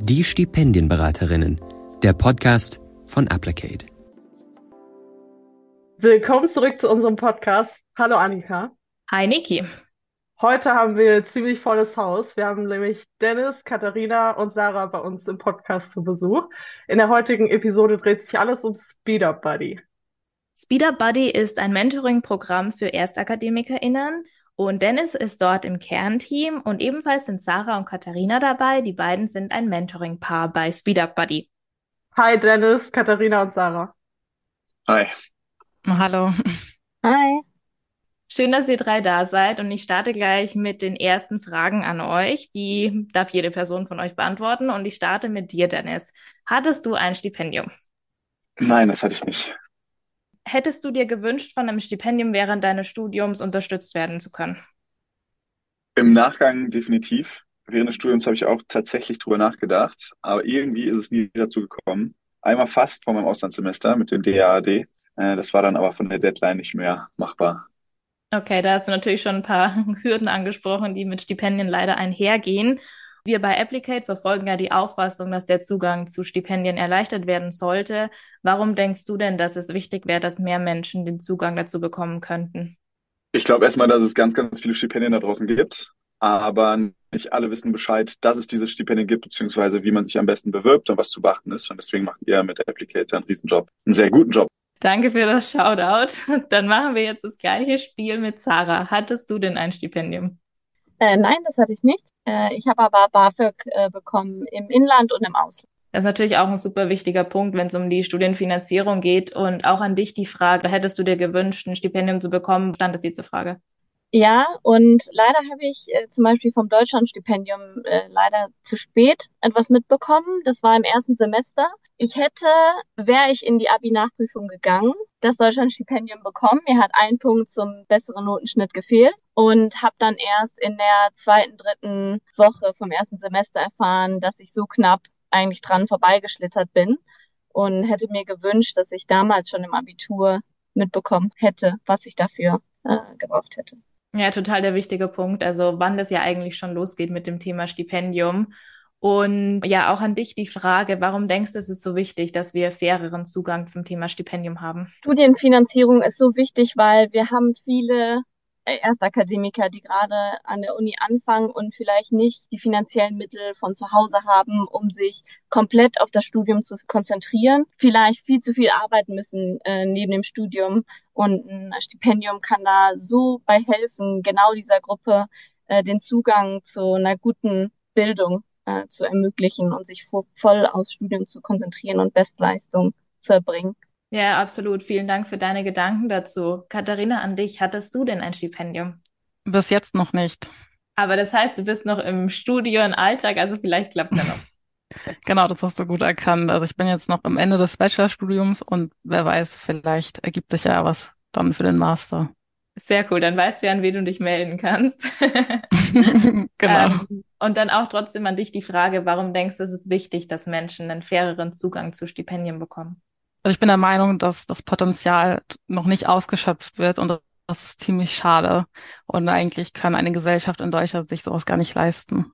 Die Stipendienberaterinnen, der Podcast von Applicate. Willkommen zurück zu unserem Podcast. Hallo Annika. Hi Niki. Heute haben wir ziemlich volles Haus. Wir haben nämlich Dennis, Katharina und Sarah bei uns im Podcast zu Besuch. In der heutigen Episode dreht sich alles um Speed Up Buddy. Speed Up Buddy ist ein Mentoring-Programm für ErstakademikerInnen und Dennis ist dort im Kernteam und ebenfalls sind Sarah und Katharina dabei. Die beiden sind ein Mentoring-Paar bei Speed Up Buddy. Hi Dennis, Katharina und Sarah. Hi. Hallo. Hi. Schön, dass ihr drei da seid und ich starte gleich mit den ersten Fragen an euch. Die darf jede Person von euch beantworten und ich starte mit dir, Dennis. Hattest du ein Stipendium? Nein, das hatte ich nicht. Hättest du dir gewünscht, von einem Stipendium während deines Studiums unterstützt werden zu können? Im Nachgang definitiv. Während des Studiums habe ich auch tatsächlich drüber nachgedacht, aber irgendwie ist es nie dazu gekommen. Einmal fast vor meinem Auslandssemester mit dem DAAD. Äh, das war dann aber von der Deadline nicht mehr machbar. Okay, da hast du natürlich schon ein paar Hürden angesprochen, die mit Stipendien leider einhergehen. Wir bei Applicate verfolgen ja die Auffassung, dass der Zugang zu Stipendien erleichtert werden sollte. Warum denkst du denn, dass es wichtig wäre, dass mehr Menschen den Zugang dazu bekommen könnten? Ich glaube erstmal, dass es ganz, ganz viele Stipendien da draußen gibt, aber nicht alle wissen Bescheid, dass es diese Stipendien gibt, beziehungsweise wie man sich am besten bewirbt und was zu beachten ist. Und deswegen macht ihr mit Applicate einen Riesenjob, einen sehr guten Job. Danke für das Shoutout. Dann machen wir jetzt das gleiche Spiel mit Sarah. Hattest du denn ein Stipendium? Äh, nein, das hatte ich nicht. Äh, ich habe aber BAföG äh, bekommen im Inland und im Ausland. Das ist natürlich auch ein super wichtiger Punkt, wenn es um die Studienfinanzierung geht. Und auch an dich die Frage, hättest du dir gewünscht, ein Stipendium zu bekommen? Stand dir zur Frage? Ja, und leider habe ich äh, zum Beispiel vom Deutschlandstipendium äh, leider zu spät etwas mitbekommen. Das war im ersten Semester. Ich hätte, wäre ich in die Abi-Nachprüfung gegangen, das Deutschlandstipendium bekommen. Mir hat ein Punkt zum besseren Notenschnitt gefehlt und habe dann erst in der zweiten, dritten Woche vom ersten Semester erfahren, dass ich so knapp eigentlich dran vorbeigeschlittert bin und hätte mir gewünscht, dass ich damals schon im Abitur mitbekommen hätte, was ich dafür äh, gebraucht hätte. Ja, total der wichtige Punkt. Also wann das ja eigentlich schon losgeht mit dem Thema Stipendium. Und ja, auch an dich die Frage, warum denkst du, es ist so wichtig, dass wir faireren Zugang zum Thema Stipendium haben? Studienfinanzierung ist so wichtig, weil wir haben viele Erstakademiker, die gerade an der Uni anfangen und vielleicht nicht die finanziellen Mittel von zu Hause haben, um sich komplett auf das Studium zu konzentrieren, vielleicht viel zu viel arbeiten müssen äh, neben dem Studium und ein Stipendium kann da so bei helfen, genau dieser Gruppe äh, den Zugang zu einer guten Bildung äh, zu ermöglichen und sich voll aufs Studium zu konzentrieren und Bestleistung zu erbringen. Ja, absolut. Vielen Dank für deine Gedanken dazu. Katharina, an dich, hattest du denn ein Stipendium? Bis jetzt noch nicht. Aber das heißt, du bist noch im Studio, im Alltag, also vielleicht klappt es ja noch. Genau, das hast du gut erkannt. Also ich bin jetzt noch am Ende des Bachelorstudiums und wer weiß, vielleicht ergibt sich ja was dann für den Master. Sehr cool, dann weißt du, an wen du dich melden kannst. genau. Ähm, und dann auch trotzdem an dich die Frage, warum denkst du, es ist wichtig, dass Menschen einen faireren Zugang zu Stipendien bekommen? Also ich bin der Meinung, dass das Potenzial noch nicht ausgeschöpft wird und das ist ziemlich schade. Und eigentlich kann eine Gesellschaft in Deutschland sich sowas gar nicht leisten.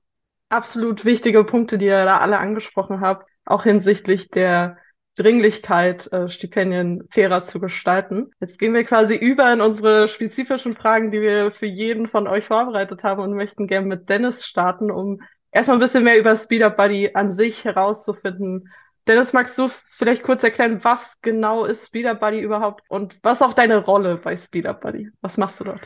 Absolut wichtige Punkte, die ihr da alle angesprochen habt, auch hinsichtlich der Dringlichkeit, äh, Stipendien fairer zu gestalten. Jetzt gehen wir quasi über in unsere spezifischen Fragen, die wir für jeden von euch vorbereitet haben und möchten gerne mit Dennis starten, um erstmal ein bisschen mehr über Speed Up Buddy an sich herauszufinden Dennis, magst du vielleicht kurz erklären, was genau ist Speeder Buddy überhaupt und was auch deine Rolle bei Speeder Buddy? Was machst du dort?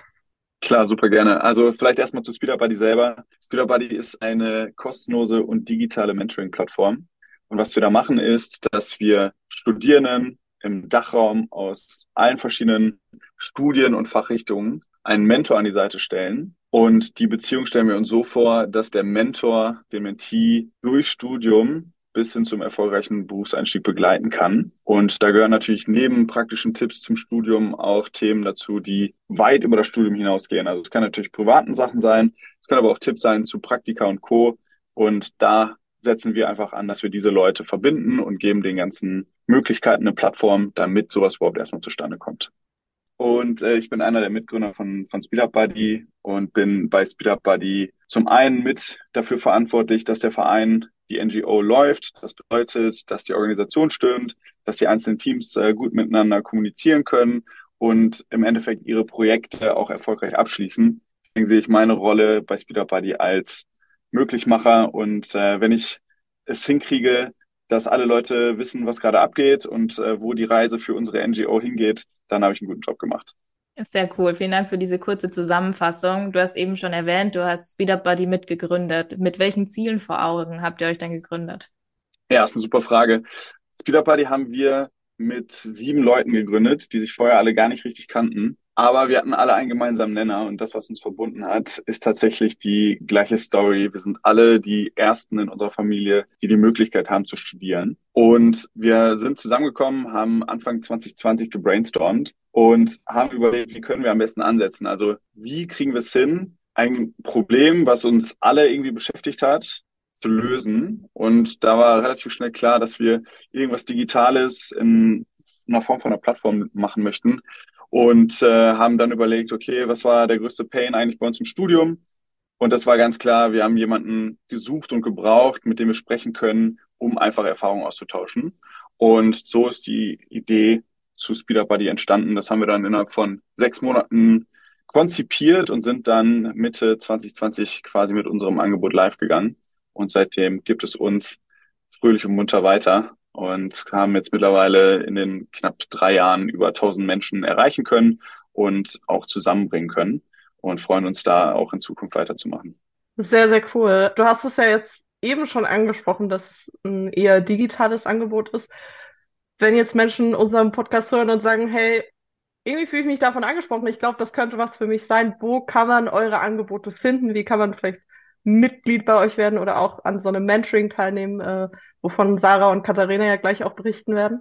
Klar, super gerne. Also vielleicht erstmal zu Speeder Buddy selber. Speeder Buddy ist eine kostenlose und digitale Mentoring-Plattform. Und was wir da machen ist, dass wir Studierenden im Dachraum aus allen verschiedenen Studien und Fachrichtungen einen Mentor an die Seite stellen. Und die Beziehung stellen wir uns so vor, dass der Mentor den Mentee durch Studium bis hin zum erfolgreichen Berufseinstieg begleiten kann. Und da gehören natürlich neben praktischen Tipps zum Studium auch Themen dazu, die weit über das Studium hinausgehen. Also es kann natürlich privaten Sachen sein, es kann aber auch Tipps sein zu Praktika und Co. Und da setzen wir einfach an, dass wir diese Leute verbinden und geben den ganzen Möglichkeiten eine Plattform, damit sowas überhaupt erstmal zustande kommt. Und äh, ich bin einer der Mitgründer von, von Speed Buddy und bin bei Speed Buddy zum einen mit dafür verantwortlich, dass der Verein die NGO läuft. Das bedeutet, dass die Organisation stimmt, dass die einzelnen Teams äh, gut miteinander kommunizieren können und im Endeffekt ihre Projekte auch erfolgreich abschließen. Deswegen sehe ich meine Rolle bei Speed Up Buddy als Möglichmacher und äh, wenn ich es hinkriege, dass alle Leute wissen, was gerade abgeht und äh, wo die Reise für unsere NGO hingeht, dann habe ich einen guten Job gemacht. Sehr cool. Vielen Dank für diese kurze Zusammenfassung. Du hast eben schon erwähnt, du hast Speed Up Buddy mitgegründet. Mit welchen Zielen vor Augen habt ihr euch dann gegründet? Ja, ist eine super Frage. Speed Up Buddy haben wir mit sieben Leuten gegründet, die sich vorher alle gar nicht richtig kannten. Aber wir hatten alle einen gemeinsamen Nenner und das, was uns verbunden hat, ist tatsächlich die gleiche Story. Wir sind alle die Ersten in unserer Familie, die die Möglichkeit haben zu studieren. Und wir sind zusammengekommen, haben Anfang 2020 gebrainstormt und haben überlegt, wie können wir am besten ansetzen. Also wie kriegen wir es hin, ein Problem, was uns alle irgendwie beschäftigt hat, zu lösen. Und da war relativ schnell klar, dass wir irgendwas Digitales in einer Form von einer Plattform machen möchten und äh, haben dann überlegt, okay, was war der größte Pain eigentlich bei uns im Studium? Und das war ganz klar, wir haben jemanden gesucht und gebraucht, mit dem wir sprechen können, um einfach Erfahrungen auszutauschen. Und so ist die Idee zu Speed Up Buddy entstanden. Das haben wir dann innerhalb von sechs Monaten konzipiert und sind dann Mitte 2020 quasi mit unserem Angebot live gegangen. Und seitdem gibt es uns fröhlich und munter weiter und haben jetzt mittlerweile in den knapp drei Jahren über 1000 Menschen erreichen können und auch zusammenbringen können und freuen uns da auch in Zukunft weiterzumachen. Sehr, sehr cool. Du hast es ja jetzt eben schon angesprochen, dass es ein eher digitales Angebot ist. Wenn jetzt Menschen unseren Podcast hören und sagen, hey, irgendwie fühle ich mich davon angesprochen, ich glaube, das könnte was für mich sein. Wo kann man eure Angebote finden? Wie kann man vielleicht Mitglied bei euch werden oder auch an so einem Mentoring teilnehmen, äh, wovon Sarah und Katharina ja gleich auch berichten werden?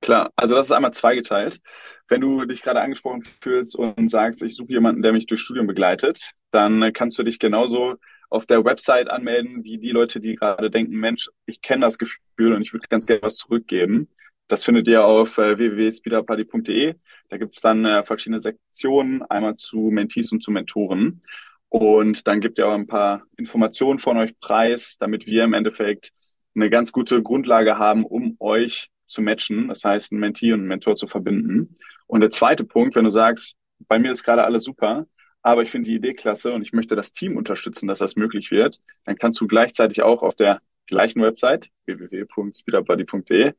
Klar, also das ist einmal zweigeteilt. Wenn du dich gerade angesprochen fühlst und sagst, ich suche jemanden, der mich durch Studium begleitet, dann kannst du dich genauso auf der Website anmelden, wie die Leute, die gerade denken, Mensch, ich kenne das Gefühl und ich würde ganz gerne was zurückgeben. Das findet ihr auf äh, www.speederparty.de. Da gibt's dann äh, verschiedene Sektionen, einmal zu Mentees und zu Mentoren. Und dann gibt ihr auch ein paar Informationen von euch preis, damit wir im Endeffekt eine ganz gute Grundlage haben, um euch zu matchen, das heißt, einen Mentee und einen Mentor zu verbinden. Und der zweite Punkt, wenn du sagst, bei mir ist gerade alles super, aber ich finde die Idee klasse und ich möchte das Team unterstützen, dass das möglich wird, dann kannst du gleichzeitig auch auf der gleichen Website www.speederbuddy.de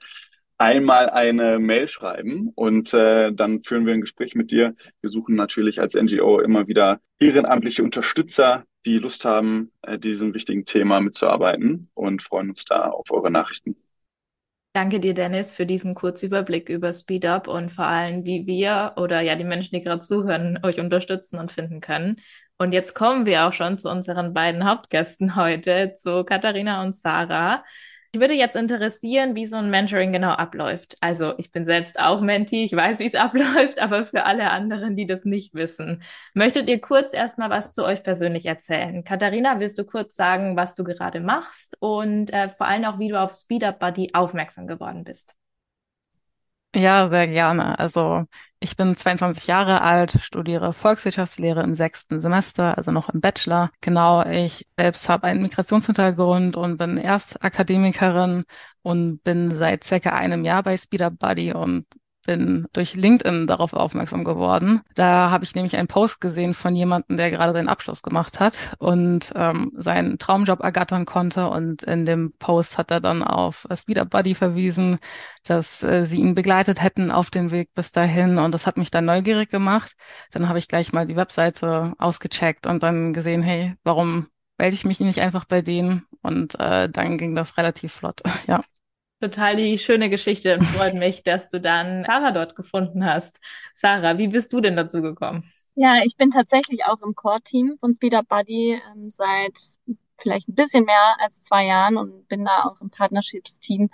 einmal eine Mail schreiben und äh, dann führen wir ein Gespräch mit dir. Wir suchen natürlich als NGO immer wieder ehrenamtliche Unterstützer, die Lust haben, äh, diesem wichtigen Thema mitzuarbeiten und freuen uns da auf eure Nachrichten. Danke dir, Dennis, für diesen kurzen Überblick über SpeedUp und vor allem, wie wir oder ja die Menschen, die gerade zuhören, euch unterstützen und finden können. Und jetzt kommen wir auch schon zu unseren beiden Hauptgästen heute, zu Katharina und Sarah. Ich würde jetzt interessieren, wie so ein Mentoring genau abläuft. Also ich bin selbst auch Mentee, ich weiß, wie es abläuft, aber für alle anderen, die das nicht wissen, möchtet ihr kurz erstmal was zu euch persönlich erzählen? Katharina, willst du kurz sagen, was du gerade machst und äh, vor allem auch, wie du auf Speed Up Buddy aufmerksam geworden bist? Ja, sehr gerne. Also ich bin 22 Jahre alt, studiere Volkswirtschaftslehre im sechsten Semester, also noch im Bachelor. Genau, ich selbst habe einen Migrationshintergrund und bin Erstakademikerin und bin seit circa einem Jahr bei Speed Buddy und bin durch LinkedIn darauf aufmerksam geworden. Da habe ich nämlich einen Post gesehen von jemandem, der gerade seinen Abschluss gemacht hat und ähm, seinen Traumjob ergattern konnte. Und in dem Post hat er dann auf Speed Up Buddy verwiesen, dass äh, sie ihn begleitet hätten auf dem Weg bis dahin. Und das hat mich dann neugierig gemacht. Dann habe ich gleich mal die Webseite ausgecheckt und dann gesehen, hey, warum melde ich mich nicht einfach bei denen? Und äh, dann ging das relativ flott, ja. Total die schöne Geschichte und freut mich, dass du dann Sarah dort gefunden hast. Sarah, wie bist du denn dazu gekommen? Ja, ich bin tatsächlich auch im Core-Team von Speed Up Buddy ähm, seit vielleicht ein bisschen mehr als zwei Jahren und bin da auch im Partnerships-Team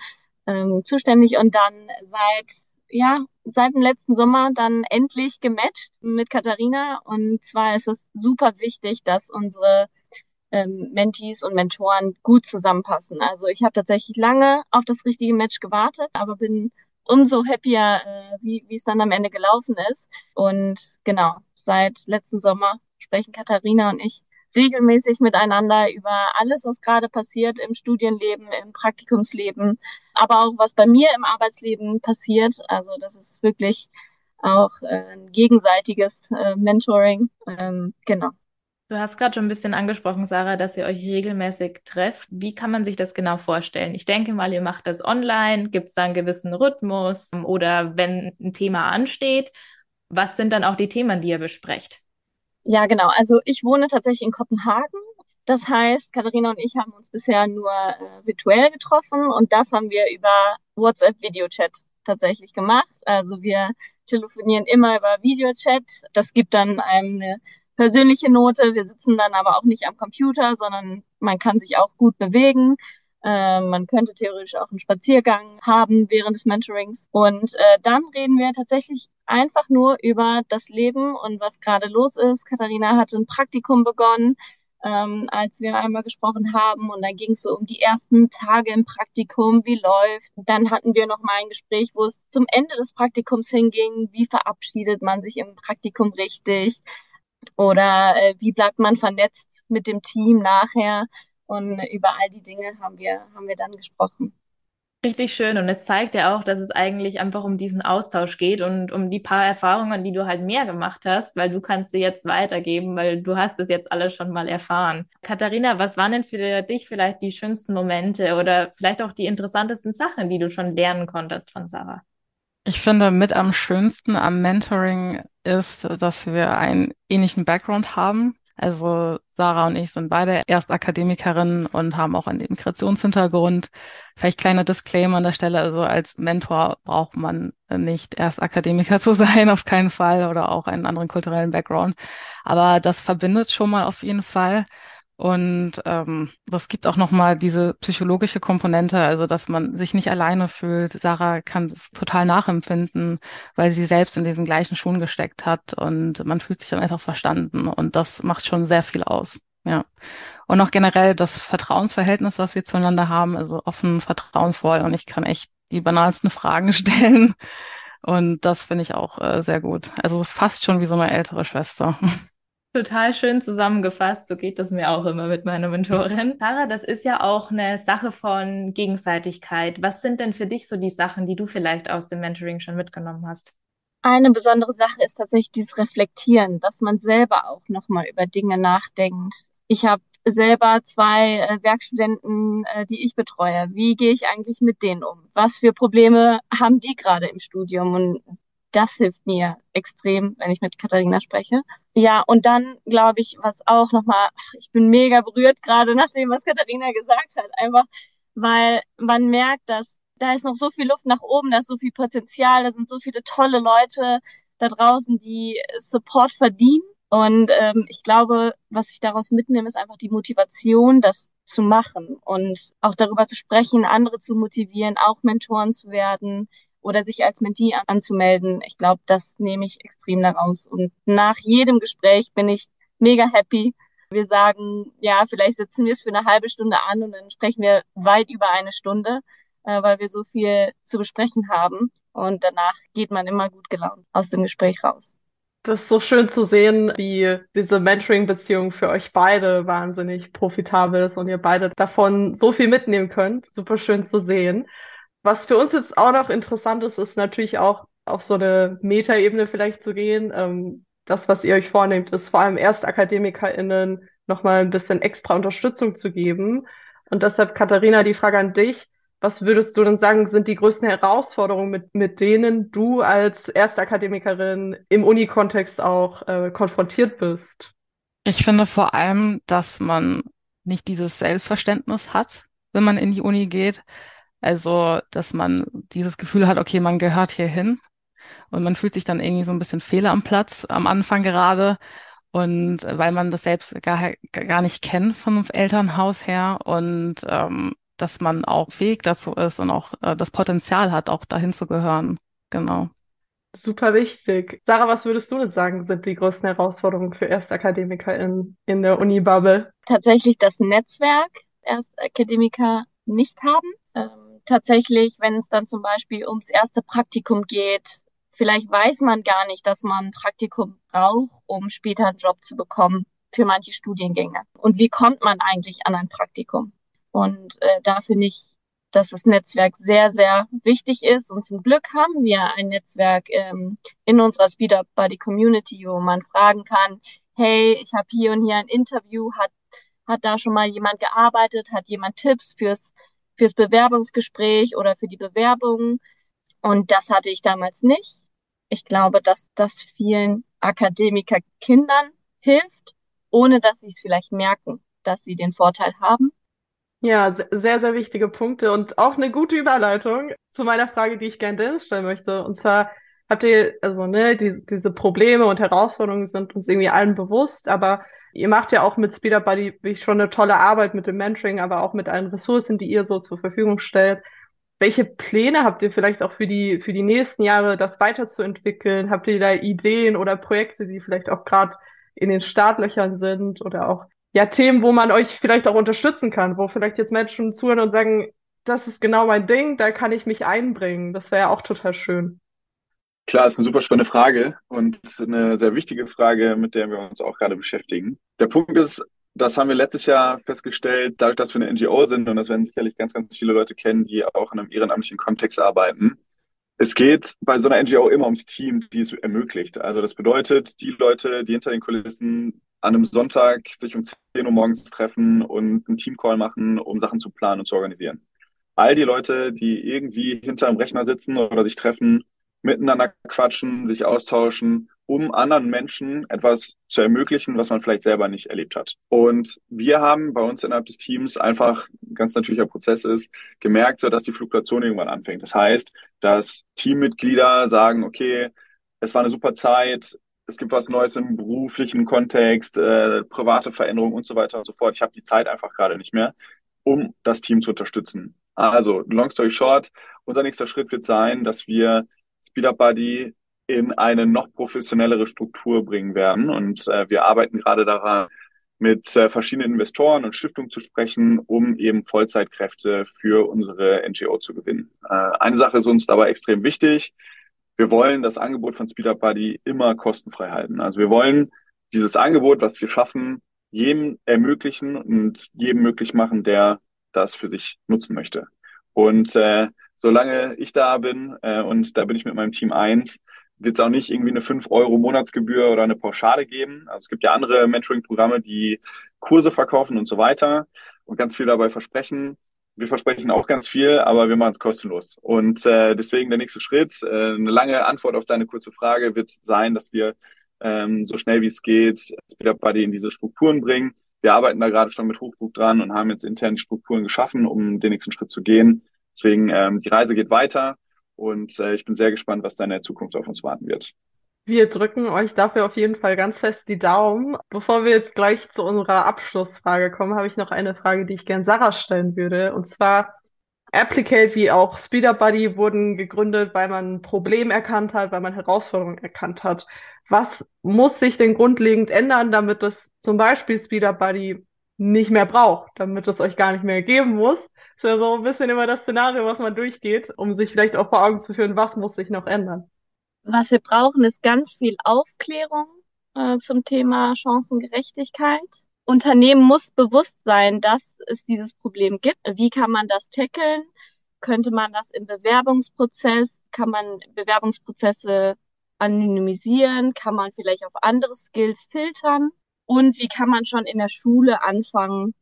ähm, zuständig und dann seit ja, seit dem letzten Sommer dann endlich gematcht mit Katharina. Und zwar ist es super wichtig, dass unsere ähm, Mentees und Mentoren gut zusammenpassen. Also ich habe tatsächlich lange auf das richtige Match gewartet, aber bin umso happier, äh, wie es dann am Ende gelaufen ist. Und genau, seit letzten Sommer sprechen Katharina und ich regelmäßig miteinander über alles, was gerade passiert im Studienleben, im Praktikumsleben, aber auch was bei mir im Arbeitsleben passiert. Also das ist wirklich auch äh, ein gegenseitiges äh, Mentoring. Ähm, genau. Du hast gerade schon ein bisschen angesprochen, Sarah, dass ihr euch regelmäßig trefft. Wie kann man sich das genau vorstellen? Ich denke mal, ihr macht das online. Gibt es da einen gewissen Rhythmus? Oder wenn ein Thema ansteht, was sind dann auch die Themen, die ihr besprecht? Ja, genau. Also ich wohne tatsächlich in Kopenhagen. Das heißt, Katharina und ich haben uns bisher nur äh, virtuell getroffen und das haben wir über WhatsApp Videochat tatsächlich gemacht. Also wir telefonieren immer über Videochat. Das gibt dann einem eine persönliche Note. Wir sitzen dann aber auch nicht am Computer, sondern man kann sich auch gut bewegen. Äh, man könnte theoretisch auch einen Spaziergang haben während des Mentorings. Und äh, dann reden wir tatsächlich einfach nur über das Leben und was gerade los ist. Katharina hatte ein Praktikum begonnen, ähm, als wir einmal gesprochen haben. Und dann ging es so um die ersten Tage im Praktikum, wie läuft. Dann hatten wir noch mal ein Gespräch, wo es zum Ende des Praktikums hinging. Wie verabschiedet man sich im Praktikum richtig? Oder äh, wie bleibt man vernetzt mit dem Team nachher? Und über all die Dinge haben wir, haben wir dann gesprochen. Richtig schön. Und es zeigt ja auch, dass es eigentlich einfach um diesen Austausch geht und um die paar Erfahrungen, die du halt mehr gemacht hast, weil du kannst sie jetzt weitergeben, weil du hast es jetzt alles schon mal erfahren. Katharina, was waren denn für dich vielleicht die schönsten Momente oder vielleicht auch die interessantesten Sachen, die du schon lernen konntest von Sarah? Ich finde, mit am schönsten am Mentoring ist, dass wir einen ähnlichen Background haben. Also Sarah und ich sind beide Erstakademikerinnen und haben auch einen Migrationshintergrund. Vielleicht kleiner Disclaimer an der Stelle, also als Mentor braucht man nicht erst Akademiker zu sein, auf keinen Fall, oder auch einen anderen kulturellen Background. Aber das verbindet schon mal auf jeden Fall. Und ähm, das gibt auch nochmal diese psychologische Komponente, also dass man sich nicht alleine fühlt. Sarah kann es total nachempfinden, weil sie selbst in diesen gleichen Schuhen gesteckt hat und man fühlt sich dann einfach verstanden und das macht schon sehr viel aus. Ja. Und auch generell das Vertrauensverhältnis, was wir zueinander haben, also offen, vertrauensvoll und ich kann echt die banalsten Fragen stellen. Und das finde ich auch äh, sehr gut. Also fast schon wie so eine ältere Schwester. Total schön zusammengefasst. So geht das mir auch immer mit meiner Mentorin. Sarah, das ist ja auch eine Sache von Gegenseitigkeit. Was sind denn für dich so die Sachen, die du vielleicht aus dem Mentoring schon mitgenommen hast? Eine besondere Sache ist tatsächlich dieses Reflektieren, dass man selber auch nochmal über Dinge nachdenkt. Ich habe selber zwei äh, Werkstudenten, äh, die ich betreue. Wie gehe ich eigentlich mit denen um? Was für Probleme haben die gerade im Studium? Und das hilft mir extrem, wenn ich mit Katharina spreche. Ja, und dann glaube ich, was auch nochmal, ich bin mega berührt gerade nach dem, was Katharina gesagt hat, einfach, weil man merkt, dass da ist noch so viel Luft nach oben, da ist so viel Potenzial, da sind so viele tolle Leute da draußen, die Support verdienen. Und ähm, ich glaube, was ich daraus mitnehme, ist einfach die Motivation, das zu machen und auch darüber zu sprechen, andere zu motivieren, auch Mentoren zu werden, oder sich als Mentee anzumelden. Ich glaube, das nehme ich extrem daraus. Und nach jedem Gespräch bin ich mega happy. Wir sagen, ja, vielleicht setzen wir es für eine halbe Stunde an und dann sprechen wir weit über eine Stunde, äh, weil wir so viel zu besprechen haben. Und danach geht man immer gut gelaunt aus dem Gespräch raus. Das ist so schön zu sehen, wie diese Mentoring-Beziehung für euch beide wahnsinnig profitabel ist und ihr beide davon so viel mitnehmen könnt. Super schön zu sehen. Was für uns jetzt auch noch interessant ist, ist natürlich auch auf so eine Metaebene vielleicht zu gehen. Ähm, das, was ihr euch vornehmt, ist vor allem ErstakademikerInnen nochmal ein bisschen extra Unterstützung zu geben. Und deshalb, Katharina, die Frage an dich. Was würdest du denn sagen, sind die größten Herausforderungen, mit, mit denen du als Erstakademikerin im Uni-Kontext auch äh, konfrontiert bist? Ich finde vor allem, dass man nicht dieses Selbstverständnis hat, wenn man in die Uni geht. Also, dass man dieses Gefühl hat, okay, man gehört hier hin und man fühlt sich dann irgendwie so ein bisschen fehl am Platz, am Anfang gerade. Und weil man das selbst gar, gar nicht kennt vom Elternhaus her und ähm, dass man auch fähig dazu ist und auch äh, das Potenzial hat, auch dahin zu gehören. Genau. Super wichtig. Sarah, was würdest du denn sagen, sind die größten Herausforderungen für Erstakademiker in, in der Uni-Bubble? Tatsächlich das Netzwerk Erstakademiker nicht haben. Tatsächlich, wenn es dann zum Beispiel ums erste Praktikum geht, vielleicht weiß man gar nicht, dass man ein Praktikum braucht, um später einen Job zu bekommen. für manche Studiengänge. Und wie kommt man eigentlich an ein Praktikum? Und äh, da finde ich, dass das Netzwerk sehr, sehr wichtig ist. Und zum Glück haben wir ein Netzwerk ähm, in unserer Speed Up Buddy Community, wo man fragen kann, hey, ich habe hier und hier ein Interview, hat, hat da schon mal jemand gearbeitet, hat jemand Tipps fürs, fürs Bewerbungsgespräch oder für die Bewerbung? Und das hatte ich damals nicht. Ich glaube, dass das vielen Akademikerkindern hilft, ohne dass sie es vielleicht merken, dass sie den Vorteil haben. Ja, sehr, sehr wichtige Punkte und auch eine gute Überleitung zu meiner Frage, die ich gerne Dennis stellen möchte. Und zwar habt ihr, also ne, die, diese Probleme und Herausforderungen sind uns irgendwie allen bewusst, aber ihr macht ja auch mit Speed Up Buddy schon eine tolle Arbeit mit dem Mentoring, aber auch mit allen Ressourcen, die ihr so zur Verfügung stellt. Welche Pläne habt ihr vielleicht auch für die, für die nächsten Jahre, das weiterzuentwickeln? Habt ihr da Ideen oder Projekte, die vielleicht auch gerade in den Startlöchern sind oder auch ja Themen, wo man euch vielleicht auch unterstützen kann, wo vielleicht jetzt Menschen zuhören und sagen, das ist genau mein Ding, da kann ich mich einbringen. Das wäre ja auch total schön. Klar, ist eine super spannende Frage und eine sehr wichtige Frage, mit der wir uns auch gerade beschäftigen. Der Punkt ist, das haben wir letztes Jahr festgestellt, dadurch, dass wir eine NGO sind und das werden sicherlich ganz, ganz viele Leute kennen, die auch in einem ehrenamtlichen Kontext arbeiten. Es geht bei so einer NGO immer ums Team, die es ermöglicht. Also das bedeutet, die Leute, die hinter den Kulissen an einem Sonntag sich um 10 Uhr morgens treffen und einen Teamcall machen, um Sachen zu planen und zu organisieren. All die Leute, die irgendwie hinter einem Rechner sitzen oder sich treffen, miteinander quatschen, sich austauschen um anderen Menschen etwas zu ermöglichen, was man vielleicht selber nicht erlebt hat. Und wir haben bei uns innerhalb des Teams einfach ein ganz natürlicher Prozess ist, gemerkt, so dass die Fluktuation irgendwann anfängt. Das heißt, dass Teammitglieder sagen, okay, es war eine super Zeit, es gibt was Neues im beruflichen Kontext, äh, private Veränderungen und so weiter und so fort. Ich habe die Zeit einfach gerade nicht mehr, um das Team zu unterstützen. Also, long story short, unser nächster Schritt wird sein, dass wir Speed Up Buddy in eine noch professionellere Struktur bringen werden. Und äh, wir arbeiten gerade daran, mit äh, verschiedenen Investoren und Stiftungen zu sprechen, um eben Vollzeitkräfte für unsere NGO zu gewinnen. Äh, eine Sache ist uns dabei extrem wichtig. Wir wollen das Angebot von Speed Up Buddy immer kostenfrei halten. Also wir wollen dieses Angebot, was wir schaffen, jedem ermöglichen und jedem möglich machen, der das für sich nutzen möchte. Und äh, solange ich da bin, äh, und da bin ich mit meinem Team eins, wird es auch nicht irgendwie eine 5 Euro Monatsgebühr oder eine Pauschale geben. Also es gibt ja andere Mentoring-Programme, die Kurse verkaufen und so weiter und ganz viel dabei versprechen. Wir versprechen auch ganz viel, aber wir machen es kostenlos. Und äh, deswegen der nächste Schritt, äh, eine lange Antwort auf deine kurze Frage wird sein, dass wir ähm, so schnell wie es geht Speed Buddy in diese Strukturen bringen. Wir arbeiten da gerade schon mit Hochdruck dran und haben jetzt intern die Strukturen geschaffen, um den nächsten Schritt zu gehen. Deswegen ähm, die Reise geht weiter. Und äh, ich bin sehr gespannt, was da in der Zukunft auf uns warten wird. Wir drücken euch dafür auf jeden Fall ganz fest die Daumen. Bevor wir jetzt gleich zu unserer Abschlussfrage kommen, habe ich noch eine Frage, die ich gern Sarah stellen würde. Und zwar, Applicate wie auch Speeder Buddy wurden gegründet, weil man ein Problem erkannt hat, weil man Herausforderungen erkannt hat. Was muss sich denn grundlegend ändern, damit es zum Beispiel Speeder Buddy nicht mehr braucht, damit es euch gar nicht mehr geben muss? Ist ja so ein bisschen immer das Szenario, was man durchgeht, um sich vielleicht auch vor Augen zu führen, was muss sich noch ändern. Was wir brauchen, ist ganz viel Aufklärung äh, zum Thema Chancengerechtigkeit. Unternehmen muss bewusst sein, dass es dieses Problem gibt. Wie kann man das tackeln? Könnte man das im Bewerbungsprozess, kann man Bewerbungsprozesse anonymisieren? Kann man vielleicht auf andere Skills filtern? Und wie kann man schon in der Schule anfangen,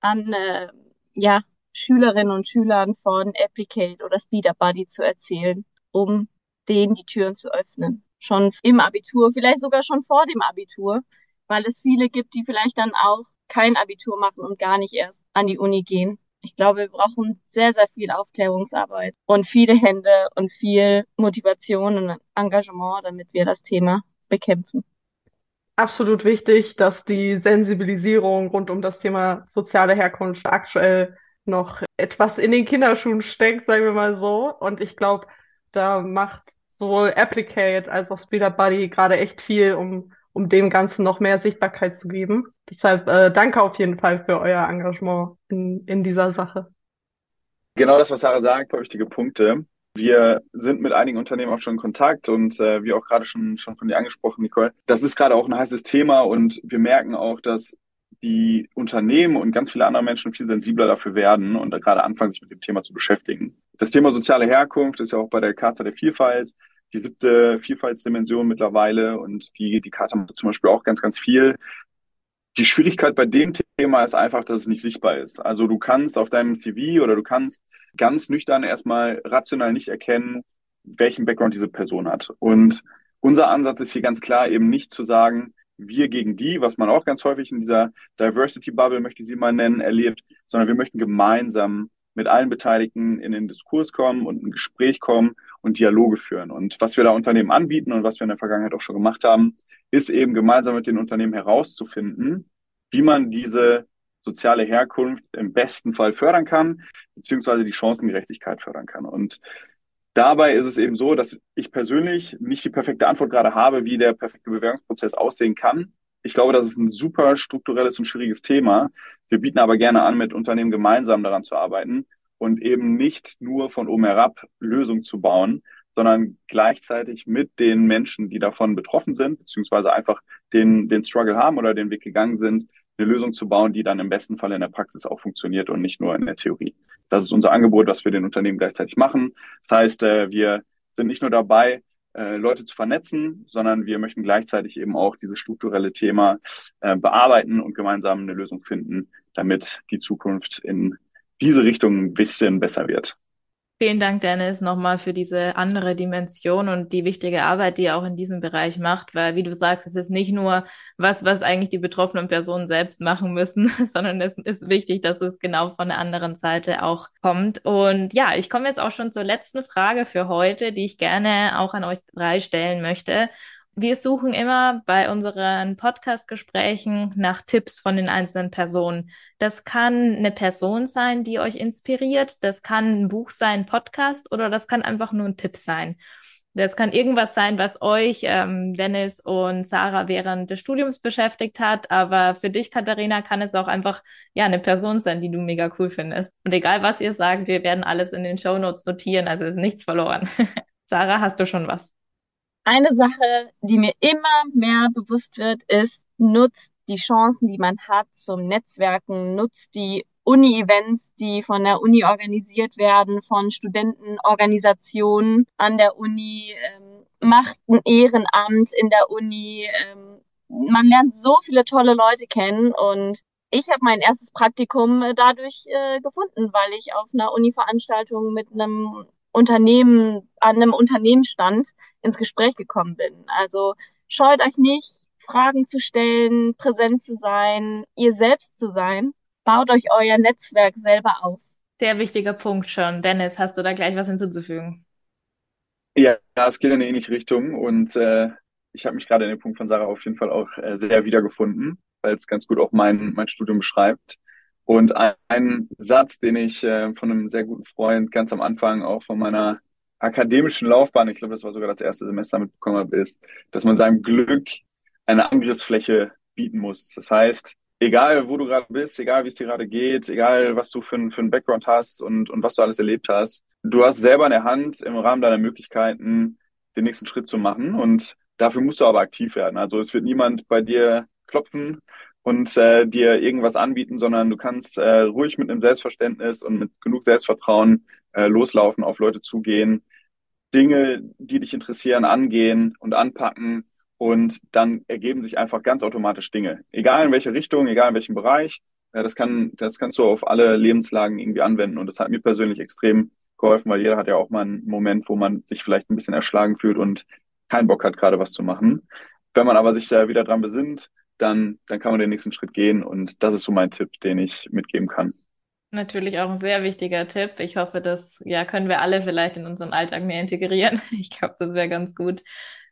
an äh, ja, Schülerinnen und Schülern von Applicate oder Speeder Buddy zu erzählen, um denen die Türen zu öffnen. Schon im Abitur, vielleicht sogar schon vor dem Abitur, weil es viele gibt, die vielleicht dann auch kein Abitur machen und gar nicht erst an die Uni gehen. Ich glaube, wir brauchen sehr, sehr viel Aufklärungsarbeit und viele Hände und viel Motivation und Engagement, damit wir das Thema bekämpfen. Absolut wichtig, dass die Sensibilisierung rund um das Thema soziale Herkunft aktuell noch etwas in den Kinderschuhen steckt, sagen wir mal so. Und ich glaube, da macht sowohl Applicate als auch Speeder Buddy gerade echt viel, um, um dem Ganzen noch mehr Sichtbarkeit zu geben. Deshalb äh, danke auf jeden Fall für euer Engagement in, in dieser Sache. Genau das, was Sarah sagt, paar wichtige Punkte. Wir sind mit einigen Unternehmen auch schon in Kontakt und äh, wie auch gerade schon, schon von dir angesprochen, Nicole, das ist gerade auch ein heißes Thema und wir merken auch, dass die Unternehmen und ganz viele andere Menschen viel sensibler dafür werden und gerade anfangen, sich mit dem Thema zu beschäftigen. Das Thema soziale Herkunft ist ja auch bei der Charta der Vielfalt die siebte Vielfaltsdimension mittlerweile und die, die Charta macht zum Beispiel auch ganz, ganz viel. Die Schwierigkeit bei dem Thema ist einfach, dass es nicht sichtbar ist. Also du kannst auf deinem CV oder du kannst ganz nüchtern erstmal rational nicht erkennen, welchen Background diese Person hat. Und unser Ansatz ist hier ganz klar eben nicht zu sagen, wir gegen die, was man auch ganz häufig in dieser Diversity Bubble, möchte ich sie mal nennen, erlebt, sondern wir möchten gemeinsam mit allen Beteiligten in den Diskurs kommen und ein Gespräch kommen und Dialoge führen. Und was wir da Unternehmen anbieten und was wir in der Vergangenheit auch schon gemacht haben, ist eben gemeinsam mit den Unternehmen herauszufinden, wie man diese soziale Herkunft im besten Fall fördern kann, beziehungsweise die Chancengerechtigkeit fördern kann. Und dabei ist es eben so, dass ich persönlich nicht die perfekte Antwort gerade habe, wie der perfekte Bewerbungsprozess aussehen kann. Ich glaube, das ist ein super strukturelles und schwieriges Thema. Wir bieten aber gerne an, mit Unternehmen gemeinsam daran zu arbeiten und eben nicht nur von oben herab Lösungen zu bauen, sondern gleichzeitig mit den Menschen, die davon betroffen sind, beziehungsweise einfach den, den Struggle haben oder den Weg gegangen sind, eine Lösung zu bauen, die dann im besten Fall in der Praxis auch funktioniert und nicht nur in der Theorie. Das ist unser Angebot, was wir den Unternehmen gleichzeitig machen. Das heißt, äh, wir sind nicht nur dabei, äh, Leute zu vernetzen, sondern wir möchten gleichzeitig eben auch dieses strukturelle Thema äh, bearbeiten und gemeinsam eine Lösung finden, damit die Zukunft in diese Richtung ein bisschen besser wird. Vielen Dank, Dennis, nochmal für diese andere Dimension und die wichtige Arbeit, die ihr auch in diesem Bereich macht, weil, wie du sagst, es ist nicht nur was, was eigentlich die betroffenen Personen selbst machen müssen, sondern es ist wichtig, dass es genau von der anderen Seite auch kommt. Und ja, ich komme jetzt auch schon zur letzten Frage für heute, die ich gerne auch an euch drei stellen möchte. Wir suchen immer bei unseren Podcast-Gesprächen nach Tipps von den einzelnen Personen. Das kann eine Person sein, die euch inspiriert. Das kann ein Buch sein, Podcast oder das kann einfach nur ein Tipp sein. Das kann irgendwas sein, was euch, ähm, Dennis und Sarah während des Studiums beschäftigt hat. Aber für dich, Katharina, kann es auch einfach ja eine Person sein, die du mega cool findest. Und egal, was ihr sagt, wir werden alles in den Show Notes notieren. Also ist nichts verloren. Sarah, hast du schon was? Eine Sache, die mir immer mehr bewusst wird, ist, nutzt die Chancen, die man hat zum Netzwerken, nutzt die Uni-Events, die von der Uni organisiert werden, von Studentenorganisationen an der Uni, ähm, macht ein Ehrenamt in der Uni. Ähm, man lernt so viele tolle Leute kennen und ich habe mein erstes Praktikum äh, dadurch äh, gefunden, weil ich auf einer Uni-Veranstaltung mit einem Unternehmen, an einem Unternehmensstand ins Gespräch gekommen bin. Also scheut euch nicht, Fragen zu stellen, präsent zu sein, ihr selbst zu sein. Baut euch euer Netzwerk selber auf. Sehr wichtiger Punkt schon. Dennis, hast du da gleich was hinzuzufügen? Ja, es geht in eine ähnliche Richtung und äh, ich habe mich gerade in dem Punkt von Sarah auf jeden Fall auch äh, sehr wiedergefunden, weil es ganz gut auch mein, mein Studium beschreibt. Und ein, ein Satz, den ich äh, von einem sehr guten Freund ganz am Anfang auch von meiner akademischen Laufbahn, ich glaube, das war sogar das erste Semester mitbekommen habe, ist, dass man seinem Glück eine Angriffsfläche bieten muss. Das heißt, egal wo du gerade bist, egal wie es dir gerade geht, egal was du für, ein, für einen Background hast und, und was du alles erlebt hast, du hast selber in der Hand, im Rahmen deiner Möglichkeiten den nächsten Schritt zu machen und dafür musst du aber aktiv werden. Also es wird niemand bei dir klopfen und äh, dir irgendwas anbieten, sondern du kannst äh, ruhig mit einem Selbstverständnis und mit genug Selbstvertrauen äh, loslaufen, auf Leute zugehen, Dinge, die dich interessieren, angehen und anpacken und dann ergeben sich einfach ganz automatisch Dinge. Egal in welche Richtung, egal in welchem Bereich, äh, das kann, das kannst du auf alle Lebenslagen irgendwie anwenden und das hat mir persönlich extrem geholfen, weil jeder hat ja auch mal einen Moment, wo man sich vielleicht ein bisschen erschlagen fühlt und keinen Bock hat, gerade was zu machen. Wenn man aber sich da wieder dran besinnt, dann, dann kann man den nächsten Schritt gehen. Und das ist so mein Tipp, den ich mitgeben kann. Natürlich auch ein sehr wichtiger Tipp. Ich hoffe, das ja, können wir alle vielleicht in unseren Alltag mehr integrieren. Ich glaube, das wäre ganz gut.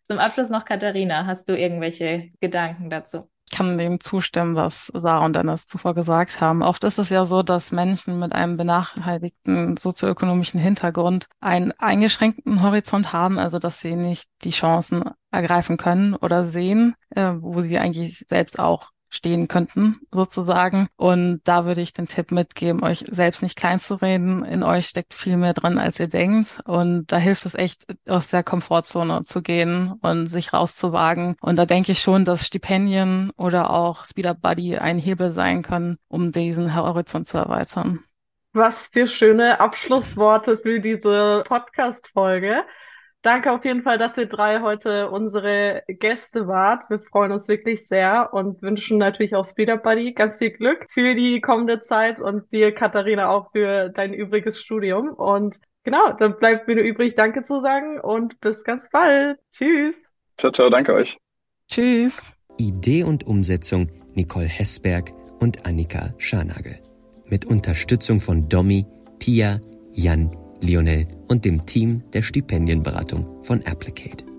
Zum Abschluss noch, Katharina, hast du irgendwelche Gedanken dazu? Ich kann dem zustimmen, was Sarah und Dennis zuvor gesagt haben. Oft ist es ja so, dass Menschen mit einem benachteiligten sozioökonomischen Hintergrund einen eingeschränkten Horizont haben, also dass sie nicht die Chancen ergreifen können oder sehen, äh, wo sie eigentlich selbst auch stehen könnten, sozusagen. Und da würde ich den Tipp mitgeben, euch selbst nicht klein zu reden. In euch steckt viel mehr drin, als ihr denkt. Und da hilft es echt, aus der Komfortzone zu gehen und sich rauszuwagen. Und da denke ich schon, dass Stipendien oder auch Speed Up Buddy ein Hebel sein können, um diesen Horizont zu erweitern. Was für schöne Abschlussworte für diese Podcast-Folge. Danke auf jeden Fall, dass ihr drei heute unsere Gäste wart. Wir freuen uns wirklich sehr und wünschen natürlich auch Speeder Buddy ganz viel Glück für die kommende Zeit und dir, Katharina, auch für dein übriges Studium. Und genau, dann bleibt mir nur übrig, Danke zu sagen und bis ganz bald. Tschüss. Ciao, ciao, danke euch. Tschüss. Idee und Umsetzung Nicole Hessberg und Annika Scharnagel. Mit Unterstützung von Domi, Pia, Jan, Lionel und dem Team der Stipendienberatung von Applicate.